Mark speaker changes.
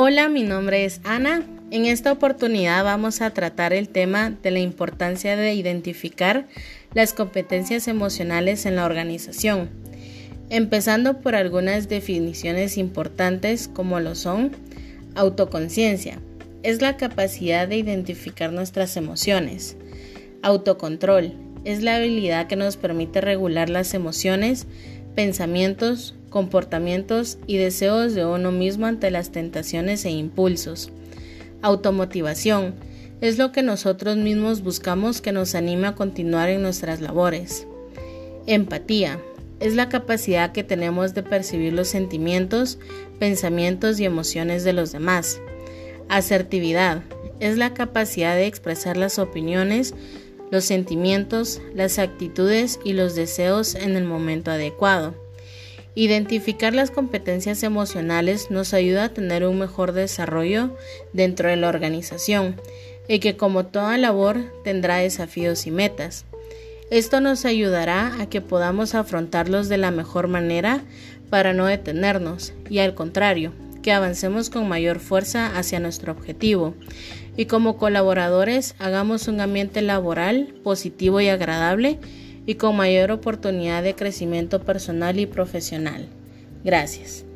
Speaker 1: Hola, mi nombre es Ana. En esta oportunidad vamos a tratar el tema de la importancia de identificar las competencias emocionales en la organización, empezando por algunas definiciones importantes como lo son autoconciencia. Es la capacidad de identificar nuestras emociones. Autocontrol es la habilidad que nos permite regular las emociones, pensamientos, comportamientos y deseos de uno mismo ante las tentaciones e impulsos. Automotivación es lo que nosotros mismos buscamos que nos anime a continuar en nuestras labores. Empatía es la capacidad que tenemos de percibir los sentimientos, pensamientos y emociones de los demás. Asertividad es la capacidad de expresar las opiniones, los sentimientos, las actitudes y los deseos en el momento adecuado. Identificar las competencias emocionales nos ayuda a tener un mejor desarrollo dentro de la organización y que como toda labor tendrá desafíos y metas. Esto nos ayudará a que podamos afrontarlos de la mejor manera para no detenernos y al contrario, que avancemos con mayor fuerza hacia nuestro objetivo y como colaboradores hagamos un ambiente laboral positivo y agradable y con mayor oportunidad de crecimiento personal y profesional. Gracias.